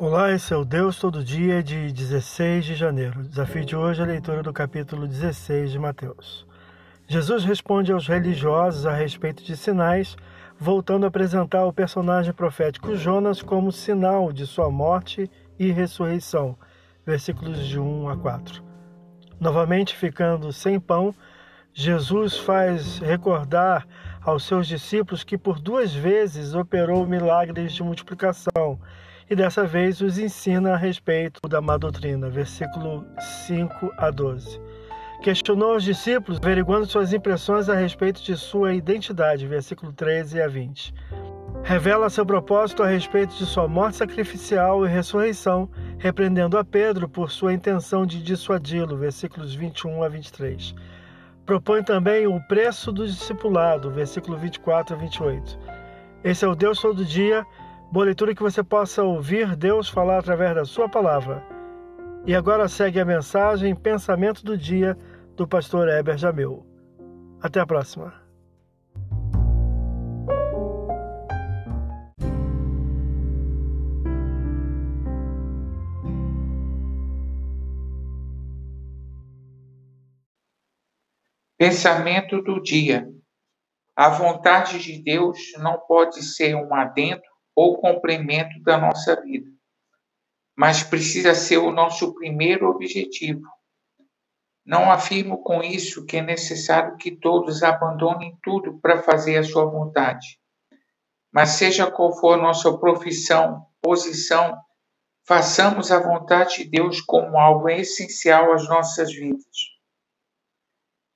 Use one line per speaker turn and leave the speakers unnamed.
Olá, esse é o Deus Todo Dia de 16 de janeiro. Desafio de hoje é a leitura do capítulo 16 de Mateus. Jesus responde aos religiosos a respeito de sinais, voltando a apresentar o personagem profético Jonas como sinal de sua morte e ressurreição. Versículos de 1 a 4. Novamente ficando sem pão, Jesus faz recordar aos seus discípulos que por duas vezes operou milagres de multiplicação e dessa vez os ensina a respeito da má doutrina, versículo 5 a 12. Questionou os discípulos, averiguando suas impressões a respeito de sua identidade, versículo 13 a 20. Revela seu propósito a respeito de sua morte sacrificial e ressurreição, repreendendo a Pedro por sua intenção de dissuadi-lo, versículos 21 a 23. Propõe também o preço do discipulado, versículo 24 a 28. Esse é o Deus todo dia Boa leitura que você possa ouvir Deus falar através da sua palavra. E agora segue a mensagem Pensamento do Dia do pastor Heber Jamil. Até a próxima.
Pensamento do dia. A vontade de Deus não pode ser um adendo ou complemento da nossa vida, mas precisa ser o nosso primeiro objetivo. Não afirmo com isso que é necessário que todos abandonem tudo para fazer a sua vontade. Mas seja qual for nossa profissão, posição, façamos a vontade de Deus como algo essencial às nossas vidas.